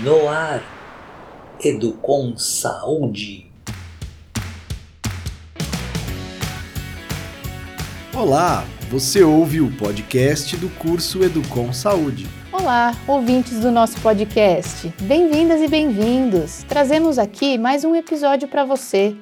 No ar, Educom Saúde. Olá, você ouve o podcast do curso Educom Saúde. Olá, ouvintes do nosso podcast. Bem-vindas e bem-vindos. Trazemos aqui mais um episódio para você.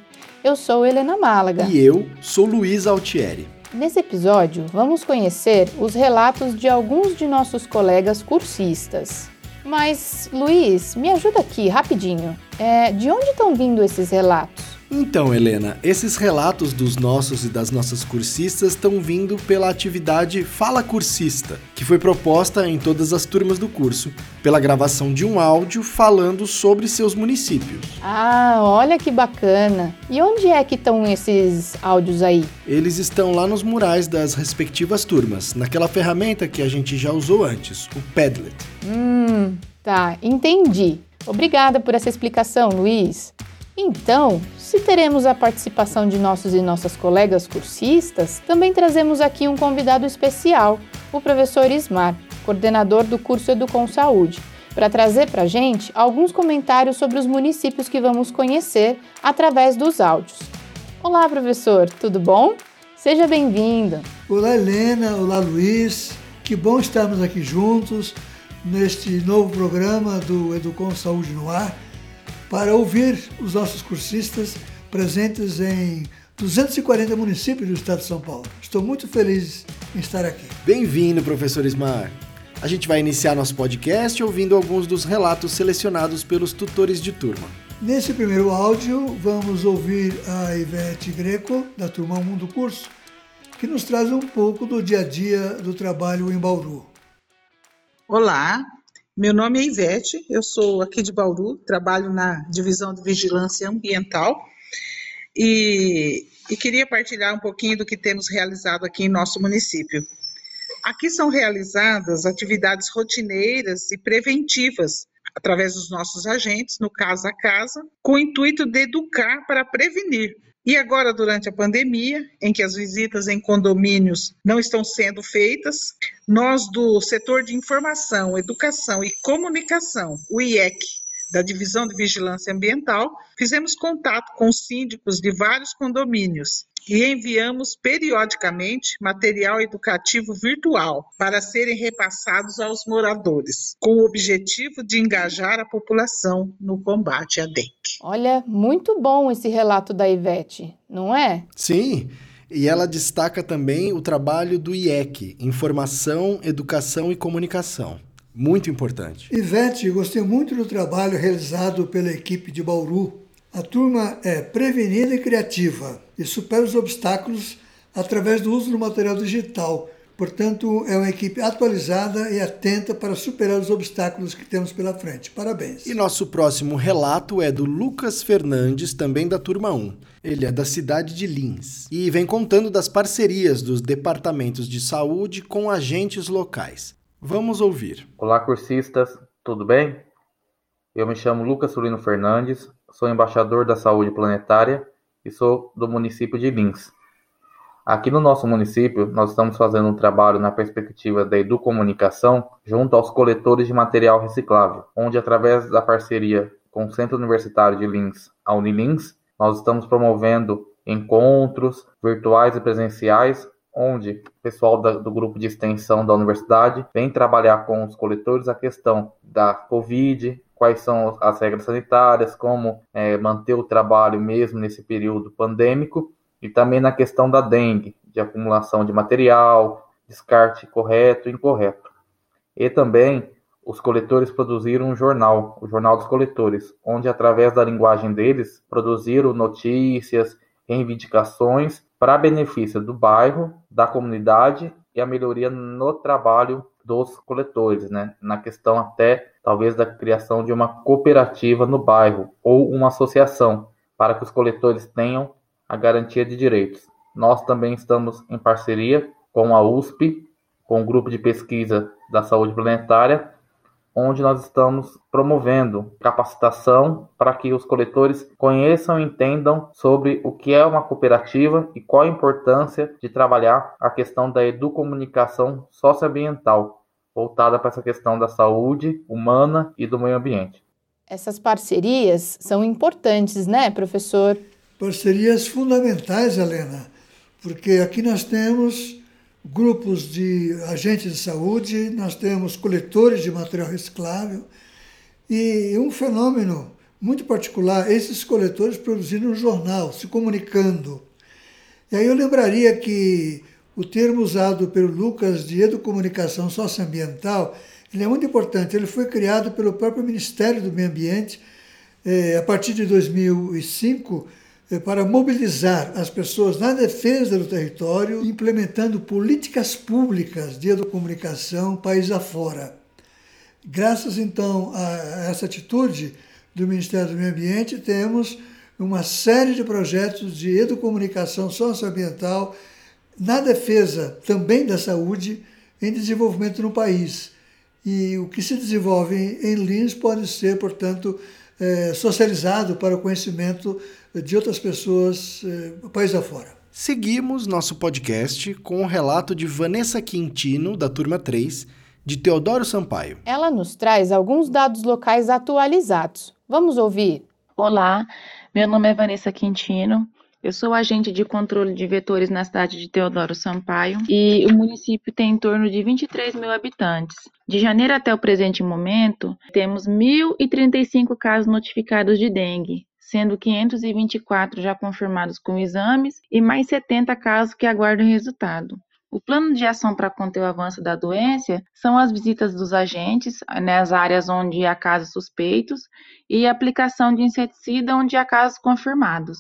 Eu sou Helena Málaga. E eu sou Luiz Altieri. Nesse episódio, vamos conhecer os relatos de alguns de nossos colegas cursistas. Mas, Luiz, me ajuda aqui rapidinho. É, de onde estão vindo esses relatos? Então, Helena, esses relatos dos nossos e das nossas cursistas estão vindo pela atividade Fala Cursista, que foi proposta em todas as turmas do curso, pela gravação de um áudio falando sobre seus municípios. Ah, olha que bacana! E onde é que estão esses áudios aí? Eles estão lá nos murais das respectivas turmas, naquela ferramenta que a gente já usou antes, o Padlet. Hum, tá, entendi. Obrigada por essa explicação, Luiz. Então, se teremos a participação de nossos e nossas colegas cursistas, também trazemos aqui um convidado especial, o professor Ismar, coordenador do curso Educom Saúde, para trazer para a gente alguns comentários sobre os municípios que vamos conhecer através dos áudios. Olá, professor, tudo bom? Seja bem-vindo. Olá, Helena. Olá, Luiz. Que bom estarmos aqui juntos neste novo programa do Educom Saúde no Ar para ouvir os nossos cursistas presentes em 240 municípios do estado de São Paulo. Estou muito feliz em estar aqui. Bem-vindo, professor Ismar. A gente vai iniciar nosso podcast ouvindo alguns dos relatos selecionados pelos tutores de turma. Nesse primeiro áudio, vamos ouvir a Ivete Greco, da turma 1 do curso, que nos traz um pouco do dia a dia do trabalho em Bauru. Olá, meu nome é Ivete, eu sou aqui de Bauru, trabalho na divisão de vigilância ambiental e, e, queria partilhar um pouquinho do que temos realizado aqui em nosso município. Aqui são realizadas atividades rotineiras e preventivas através dos nossos agentes, no casa a casa, com o intuito de educar para prevenir e agora, durante a pandemia, em que as visitas em condomínios não estão sendo feitas, nós do setor de informação, educação e comunicação, o IEC, da Divisão de Vigilância Ambiental, fizemos contato com síndicos de vários condomínios e enviamos periodicamente material educativo virtual para serem repassados aos moradores, com o objetivo de engajar a população no combate à dengue. Olha, muito bom esse relato da Ivete, não é? Sim. E ela destaca também o trabalho do IEC, Informação, Educação e Comunicação. Muito importante. Ivete, gostei muito do trabalho realizado pela equipe de Bauru. A turma é prevenida e criativa e supera os obstáculos através do uso do material digital. Portanto, é uma equipe atualizada e atenta para superar os obstáculos que temos pela frente. Parabéns. E nosso próximo relato é do Lucas Fernandes, também da turma 1. Ele é da cidade de Lins e vem contando das parcerias dos departamentos de saúde com agentes locais. Vamos ouvir. Olá, cursistas, tudo bem? Eu me chamo Lucas Sulino Fernandes, sou embaixador da saúde planetária e sou do município de Lins. Aqui no nosso município, nós estamos fazendo um trabalho na perspectiva da educomunicação junto aos coletores de material reciclável, onde através da parceria com o Centro Universitário de Lins, a Unilins, nós estamos promovendo encontros virtuais e presenciais onde o pessoal da, do grupo de extensão da universidade vem trabalhar com os coletores a questão da Covid, quais são as regras sanitárias, como é, manter o trabalho mesmo nesse período pandêmico, e também na questão da dengue, de acumulação de material, descarte correto e incorreto. E também os coletores produziram um jornal, o Jornal dos Coletores, onde através da linguagem deles produziram notícias, reivindicações para benefício do bairro, da comunidade e a melhoria no trabalho dos coletores, né? Na questão até talvez da criação de uma cooperativa no bairro ou uma associação para que os coletores tenham a garantia de direitos. Nós também estamos em parceria com a USP, com o grupo de pesquisa da saúde planetária onde nós estamos promovendo capacitação para que os coletores conheçam e entendam sobre o que é uma cooperativa e qual a importância de trabalhar a questão da educomunicação socioambiental, voltada para essa questão da saúde humana e do meio ambiente. Essas parcerias são importantes, né, professor? Parcerias fundamentais, Helena, porque aqui nós temos grupos de agentes de saúde, nós temos coletores de material reciclável e um fenômeno muito particular, esses coletores produzindo um jornal, se comunicando. E aí eu lembraria que o termo usado pelo Lucas de educomunicação socioambiental, ele é muito importante. Ele foi criado pelo próprio Ministério do Meio Ambiente eh, a partir de 2005 eh, para mobilizar as pessoas na defesa do território, implementando políticas públicas de educomunicação país afora. Graças então a essa atitude do Ministério do Meio Ambiente, temos uma série de projetos de educomunicação socioambiental na defesa também da saúde em desenvolvimento no país. E o que se desenvolve em Lins pode ser, portanto, é, socializado para o conhecimento de outras pessoas é, país afora. Seguimos nosso podcast com o relato de Vanessa Quintino, da turma 3, de Teodoro Sampaio. Ela nos traz alguns dados locais atualizados. Vamos ouvir. Olá, meu nome é Vanessa Quintino. Eu sou agente de controle de vetores na cidade de Teodoro Sampaio e o município tem em torno de 23 mil habitantes. De janeiro até o presente momento, temos 1.035 casos notificados de dengue, sendo 524 já confirmados com exames e mais 70 casos que aguardam resultado. O plano de ação para conter o avanço da doença são as visitas dos agentes nas áreas onde há casos suspeitos e a aplicação de inseticida onde há casos confirmados.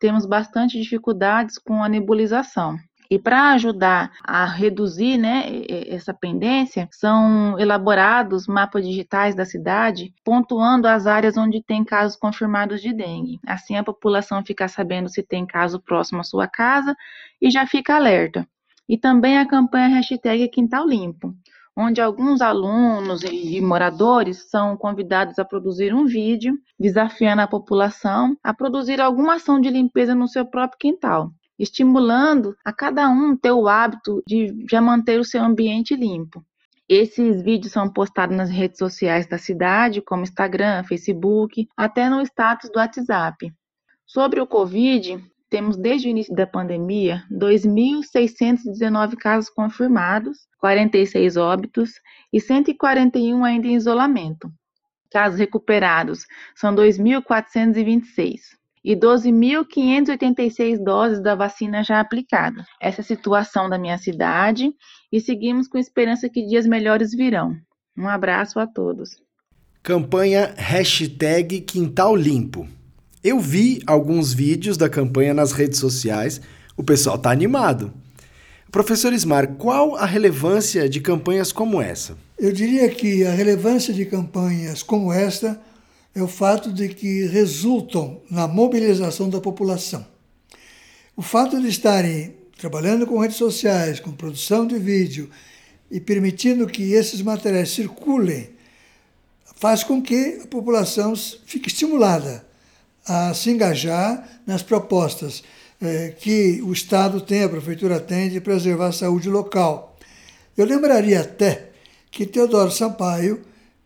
Temos bastante dificuldades com a nebulização. E para ajudar a reduzir né, essa pendência, são elaborados mapas digitais da cidade, pontuando as áreas onde tem casos confirmados de dengue. Assim, a população fica sabendo se tem caso próximo à sua casa e já fica alerta. E também a campanha hashtag Quintal Limpo, onde alguns alunos e moradores são convidados a produzir um vídeo desafiando a população a produzir alguma ação de limpeza no seu próprio quintal, estimulando a cada um ter o hábito de já manter o seu ambiente limpo. Esses vídeos são postados nas redes sociais da cidade, como Instagram, Facebook, até no status do WhatsApp. Sobre o Covid, temos desde o início da pandemia 2.619 casos confirmados, 46 óbitos e 141 ainda em isolamento. Casos recuperados são 2.426 e 12.586 doses da vacina já aplicada. Essa é a situação da minha cidade e seguimos com esperança que dias melhores virão. Um abraço a todos. Campanha Hashtag Quintal Limpo. Eu vi alguns vídeos da campanha nas redes sociais, o pessoal está animado. Professor Ismar, qual a relevância de campanhas como essa? Eu diria que a relevância de campanhas como esta é o fato de que resultam na mobilização da população. O fato de estarem trabalhando com redes sociais, com produção de vídeo e permitindo que esses materiais circulem, faz com que a população fique estimulada a se engajar nas propostas eh, que o Estado tem, a Prefeitura tem, de preservar a saúde local. Eu lembraria até que Teodoro Sampaio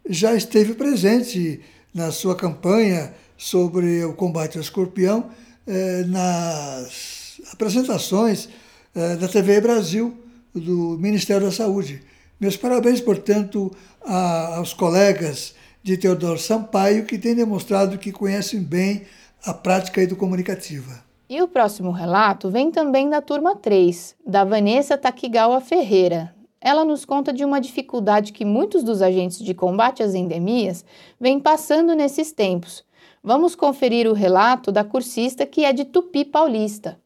já esteve presente na sua campanha sobre o combate ao escorpião eh, nas apresentações eh, da TV Brasil, do Ministério da Saúde. Meus parabéns, portanto, a, aos colegas de Teodoro Sampaio, que tem demonstrado que conhecem bem a prática educomunicativa. E o próximo relato vem também da turma 3, da Vanessa Takigawa Ferreira. Ela nos conta de uma dificuldade que muitos dos agentes de combate às endemias vêm passando nesses tempos. Vamos conferir o relato da cursista que é de Tupi Paulista.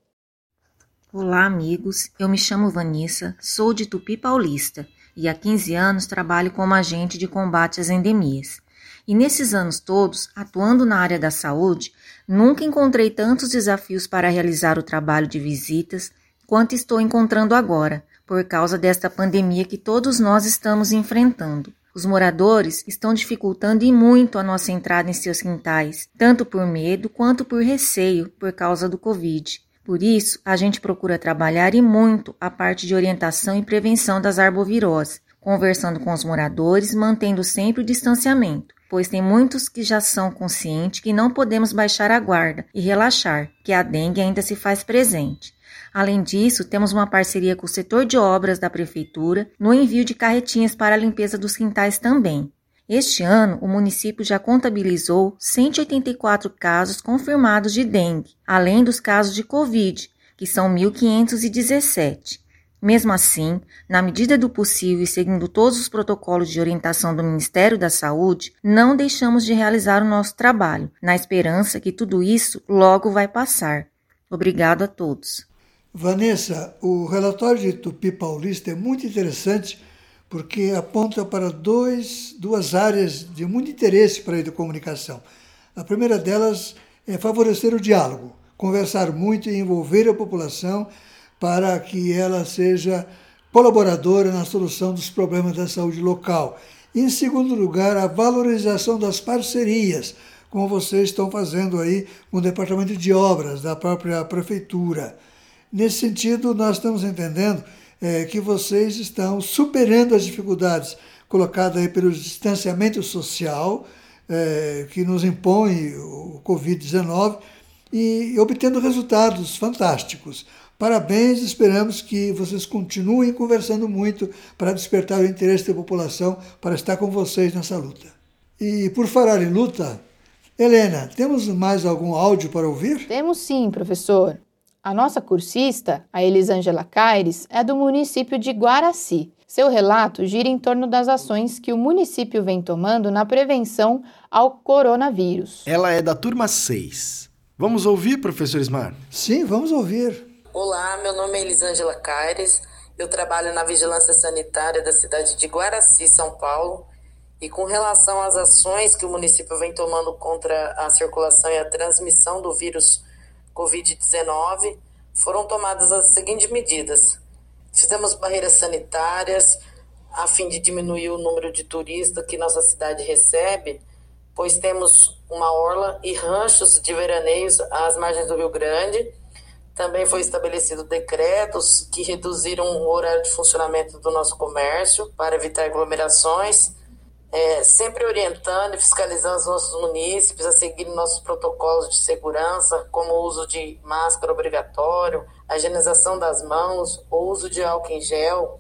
Olá, amigos. Eu me chamo Vanessa, sou de Tupi Paulista e há 15 anos trabalho como agente de combate às endemias. E nesses anos todos, atuando na área da saúde, nunca encontrei tantos desafios para realizar o trabalho de visitas quanto estou encontrando agora, por causa desta pandemia que todos nós estamos enfrentando. Os moradores estão dificultando e muito a nossa entrada em seus quintais, tanto por medo quanto por receio por causa do Covid. Por isso, a gente procura trabalhar e muito a parte de orientação e prevenção das arboviroses, conversando com os moradores, mantendo sempre o distanciamento, pois tem muitos que já são conscientes que não podemos baixar a guarda e relaxar, que a dengue ainda se faz presente. Além disso, temos uma parceria com o setor de obras da prefeitura no envio de carretinhas para a limpeza dos quintais também. Este ano, o município já contabilizou 184 casos confirmados de dengue, além dos casos de Covid, que são 1.517. Mesmo assim, na medida do possível e seguindo todos os protocolos de orientação do Ministério da Saúde, não deixamos de realizar o nosso trabalho, na esperança que tudo isso logo vai passar. Obrigado a todos. Vanessa, o relatório de Tupi Paulista é muito interessante porque aponta para dois, duas áreas de muito interesse para a educomunicação. A primeira delas é favorecer o diálogo, conversar muito e envolver a população para que ela seja colaboradora na solução dos problemas da saúde local. E, em segundo lugar, a valorização das parcerias, como vocês estão fazendo aí com o Departamento de Obras da própria Prefeitura. Nesse sentido, nós estamos entendendo é, que vocês estão superando as dificuldades colocadas pelo distanciamento social é, que nos impõe o Covid-19 e obtendo resultados fantásticos. Parabéns, esperamos que vocês continuem conversando muito para despertar o interesse da população para estar com vocês nessa luta. E por falar em luta, Helena, temos mais algum áudio para ouvir? Temos sim, professor. A nossa cursista, a Elisângela Caires, é do município de Guaraci. Seu relato gira em torno das ações que o município vem tomando na prevenção ao coronavírus. Ela é da turma 6. Vamos ouvir, professor Ismar? Sim, vamos ouvir. Olá, meu nome é Elisângela Caires. Eu trabalho na Vigilância Sanitária da cidade de Guaraci, São Paulo. E com relação às ações que o município vem tomando contra a circulação e a transmissão do vírus Covid-19, foram tomadas as seguintes medidas. Fizemos barreiras sanitárias a fim de diminuir o número de turistas que nossa cidade recebe, pois temos uma orla e ranchos de veraneios às margens do Rio Grande. Também foi estabelecido decretos que reduziram o horário de funcionamento do nosso comércio para evitar aglomerações é, sempre orientando e fiscalizando os nossos munícipes a seguir nossos protocolos de segurança, como o uso de máscara obrigatório, a higienização das mãos, o uso de álcool em gel.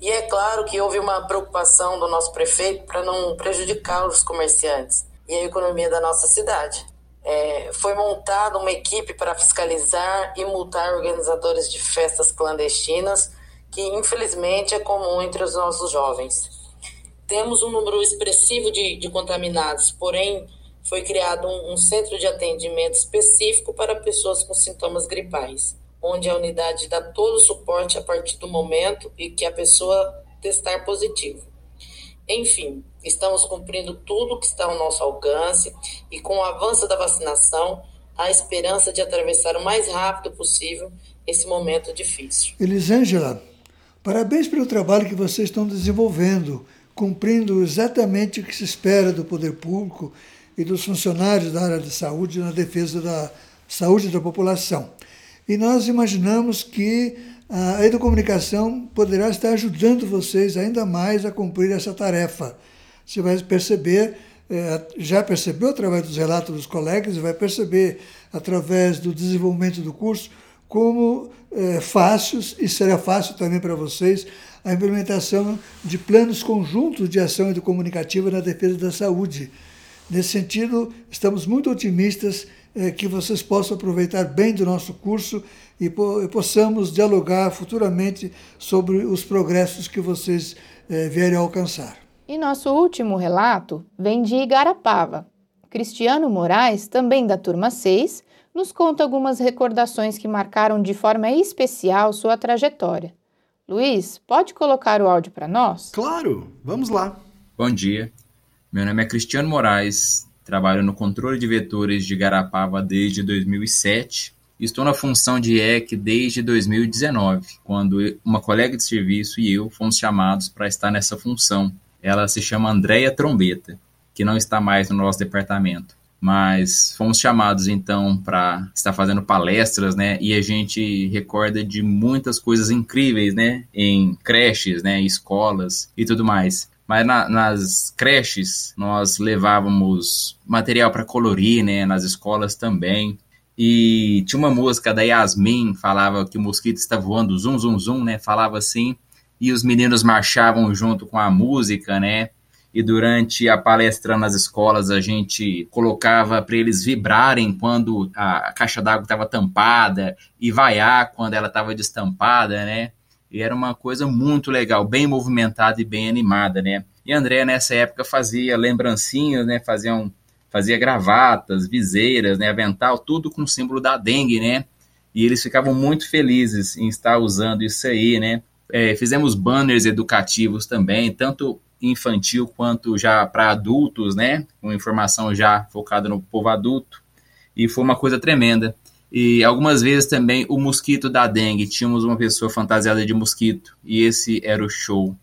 E é claro que houve uma preocupação do nosso prefeito para não prejudicar os comerciantes e a economia da nossa cidade. É, foi montada uma equipe para fiscalizar e multar organizadores de festas clandestinas, que infelizmente é comum entre os nossos jovens. Temos um número expressivo de, de contaminados, porém, foi criado um, um centro de atendimento específico para pessoas com sintomas gripais, onde a unidade dá todo o suporte a partir do momento e que a pessoa testar positivo. Enfim, estamos cumprindo tudo que está ao nosso alcance e com o avanço da vacinação, há esperança de atravessar o mais rápido possível esse momento difícil. Elisângela, parabéns pelo trabalho que vocês estão desenvolvendo cumprindo exatamente o que se espera do poder público e dos funcionários da área de saúde na defesa da saúde da população. E nós imaginamos que a educomunicação poderá estar ajudando vocês ainda mais a cumprir essa tarefa. Você vai perceber, é, já percebeu através dos relatos dos colegas, vai perceber através do desenvolvimento do curso como é, fáceis, e será fácil também para vocês, a implementação de planos conjuntos de ação comunicativa na defesa da saúde. Nesse sentido, estamos muito otimistas eh, que vocês possam aproveitar bem do nosso curso e, po possamos dialogar futuramente sobre os progressos que vocês eh, vierem a alcançar. E nosso último relato vem de Igarapava. Cristiano Moraes, também da turma 6, nos conta algumas recordações que marcaram de forma especial sua trajetória. Luiz, pode colocar o áudio para nós? Claro, vamos lá. Bom dia, meu nome é Cristiano Moraes, trabalho no controle de vetores de Garapava desde 2007 estou na função de EC desde 2019, quando uma colega de serviço e eu fomos chamados para estar nessa função. Ela se chama Andréia Trombeta, que não está mais no nosso departamento. Mas fomos chamados então para estar fazendo palestras, né? E a gente recorda de muitas coisas incríveis, né? Em creches, né? Escolas e tudo mais. Mas na, nas creches nós levávamos material para colorir, né? Nas escolas também. E tinha uma música da Yasmin, falava que o mosquito está voando, zum, zum, zum, né? Falava assim. E os meninos marchavam junto com a música, né? E durante a palestra nas escolas a gente colocava para eles vibrarem quando a caixa d'água estava tampada e vaiar quando ela estava destampada, né? E era uma coisa muito legal, bem movimentada e bem animada, né? E André nessa época fazia lembrancinhas, né? Fazia, um, fazia gravatas, viseiras, né? Avental, tudo com o símbolo da dengue, né? E eles ficavam muito felizes em estar usando isso aí, né? É, fizemos banners educativos também, tanto infantil quanto já para adultos, né? Com informação já focada no povo adulto. E foi uma coisa tremenda. E algumas vezes também o mosquito da dengue. Tínhamos uma pessoa fantasiada de mosquito. E esse era o show.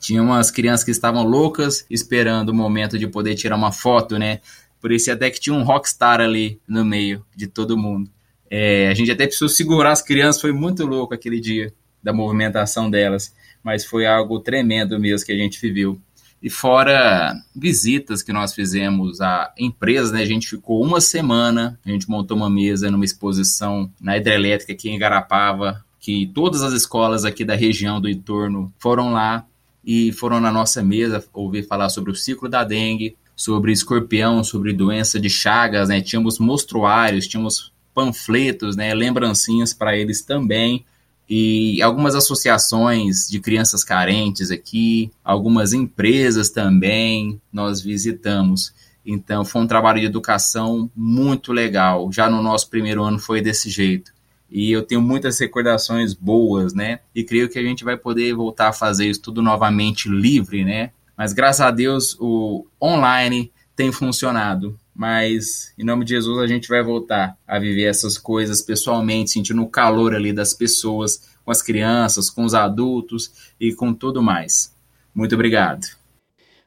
Tinha umas crianças que estavam loucas esperando o momento de poder tirar uma foto, né? Por isso até que tinha um rockstar ali no meio de todo mundo. É, a gente até precisou segurar as crianças, foi muito louco aquele dia da movimentação delas mas foi algo tremendo mesmo que a gente viveu. E fora visitas que nós fizemos a empresas, né? A gente ficou uma semana, a gente montou uma mesa numa exposição na hidrelétrica aqui em Garapava, que todas as escolas aqui da região do entorno foram lá e foram na nossa mesa ouvir falar sobre o ciclo da dengue, sobre escorpião, sobre doença de chagas, né? Tínhamos mostruários, tínhamos panfletos, né? Lembrancinhas para eles também e algumas associações de crianças carentes aqui, algumas empresas também nós visitamos. Então foi um trabalho de educação muito legal. Já no nosso primeiro ano foi desse jeito. E eu tenho muitas recordações boas, né? E creio que a gente vai poder voltar a fazer isso tudo novamente livre, né? Mas graças a Deus o online tem funcionado mas em nome de Jesus a gente vai voltar a viver essas coisas pessoalmente, sentindo o calor ali das pessoas, com as crianças, com os adultos e com tudo mais. Muito obrigado.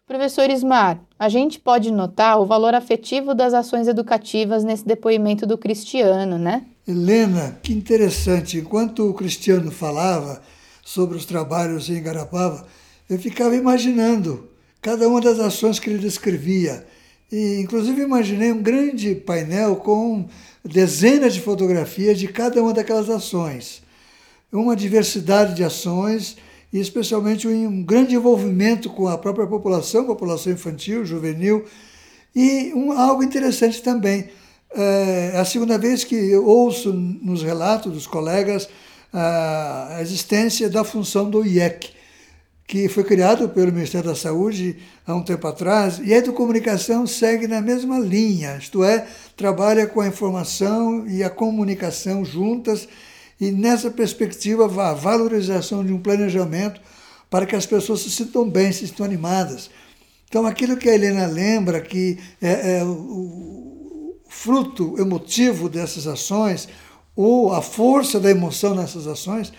Professor Ismar, a gente pode notar o valor afetivo das ações educativas nesse depoimento do Cristiano, né? Helena, que interessante. Enquanto o Cristiano falava sobre os trabalhos em Garapava, eu ficava imaginando cada uma das ações que ele descrevia e, inclusive, imaginei um grande painel com dezenas de fotografias de cada uma daquelas ações. Uma diversidade de ações e, especialmente, um grande envolvimento com a própria população, população infantil, juvenil. E um, algo interessante também, é a segunda vez que eu ouço nos relatos dos colegas a existência da função do IEC, que foi criado pelo Ministério da Saúde há um tempo atrás, e a educomunicação segue na mesma linha, isto é, trabalha com a informação e a comunicação juntas, e nessa perspectiva a valorização de um planejamento para que as pessoas se sintam bem, se sintam animadas. Então, aquilo que a Helena lembra, que é, é o fruto emotivo dessas ações, ou a força da emoção nessas ações,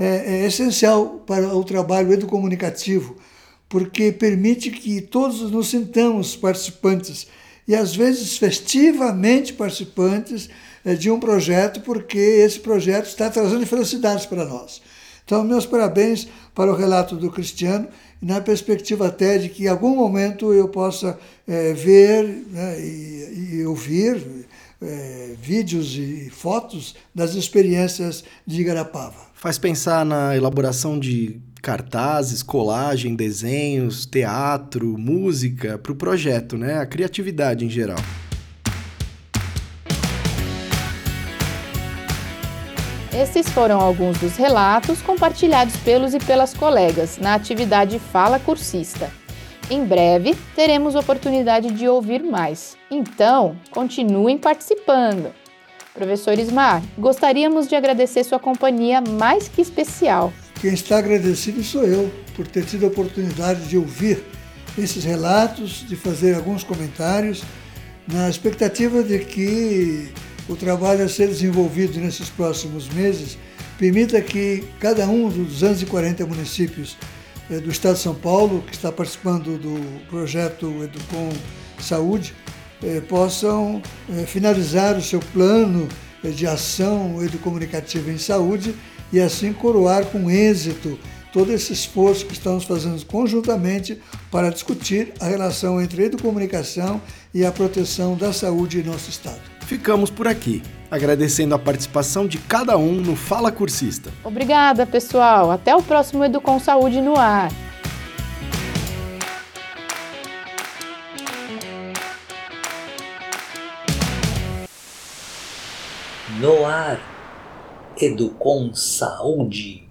é, é essencial para o trabalho educomunicativo, porque permite que todos nos sintamos participantes e às vezes festivamente participantes é, de um projeto, porque esse projeto está trazendo felicidades para nós. Então, meus parabéns para o relato do Cristiano, na perspectiva até de que em algum momento eu possa é, ver né, e, e, ouvir é, vídeos e fotos das experiências de Igarapava. Faz pensar na elaboração de cartazes, colagem, desenhos, teatro, música para o projeto, né? A criatividade em geral. Esses foram alguns dos relatos compartilhados pelos e pelas colegas na atividade Fala Cursista. Em breve teremos oportunidade de ouvir mais. Então, continuem participando. Professor Ismar, gostaríamos de agradecer sua companhia mais que especial. Quem está agradecido sou eu por ter tido a oportunidade de ouvir esses relatos, de fazer alguns comentários, na expectativa de que o trabalho a ser desenvolvido nesses próximos meses permita que cada um dos 240 municípios eh, do Estado de São Paulo, que está participando do projeto Educom Saúde, eh, possam eh, finalizar o seu plano de ação educomunicativa em saúde e assim coroar com êxito todo esse esforço que estamos fazendo conjuntamente para discutir a relação entre a educomunicação e a proteção da saúde em nosso Estado. Ficamos por aqui, agradecendo a participação de cada um no Fala Cursista. Obrigada, pessoal. Até o próximo Educom Saúde no ar. No ar, Educom Saúde.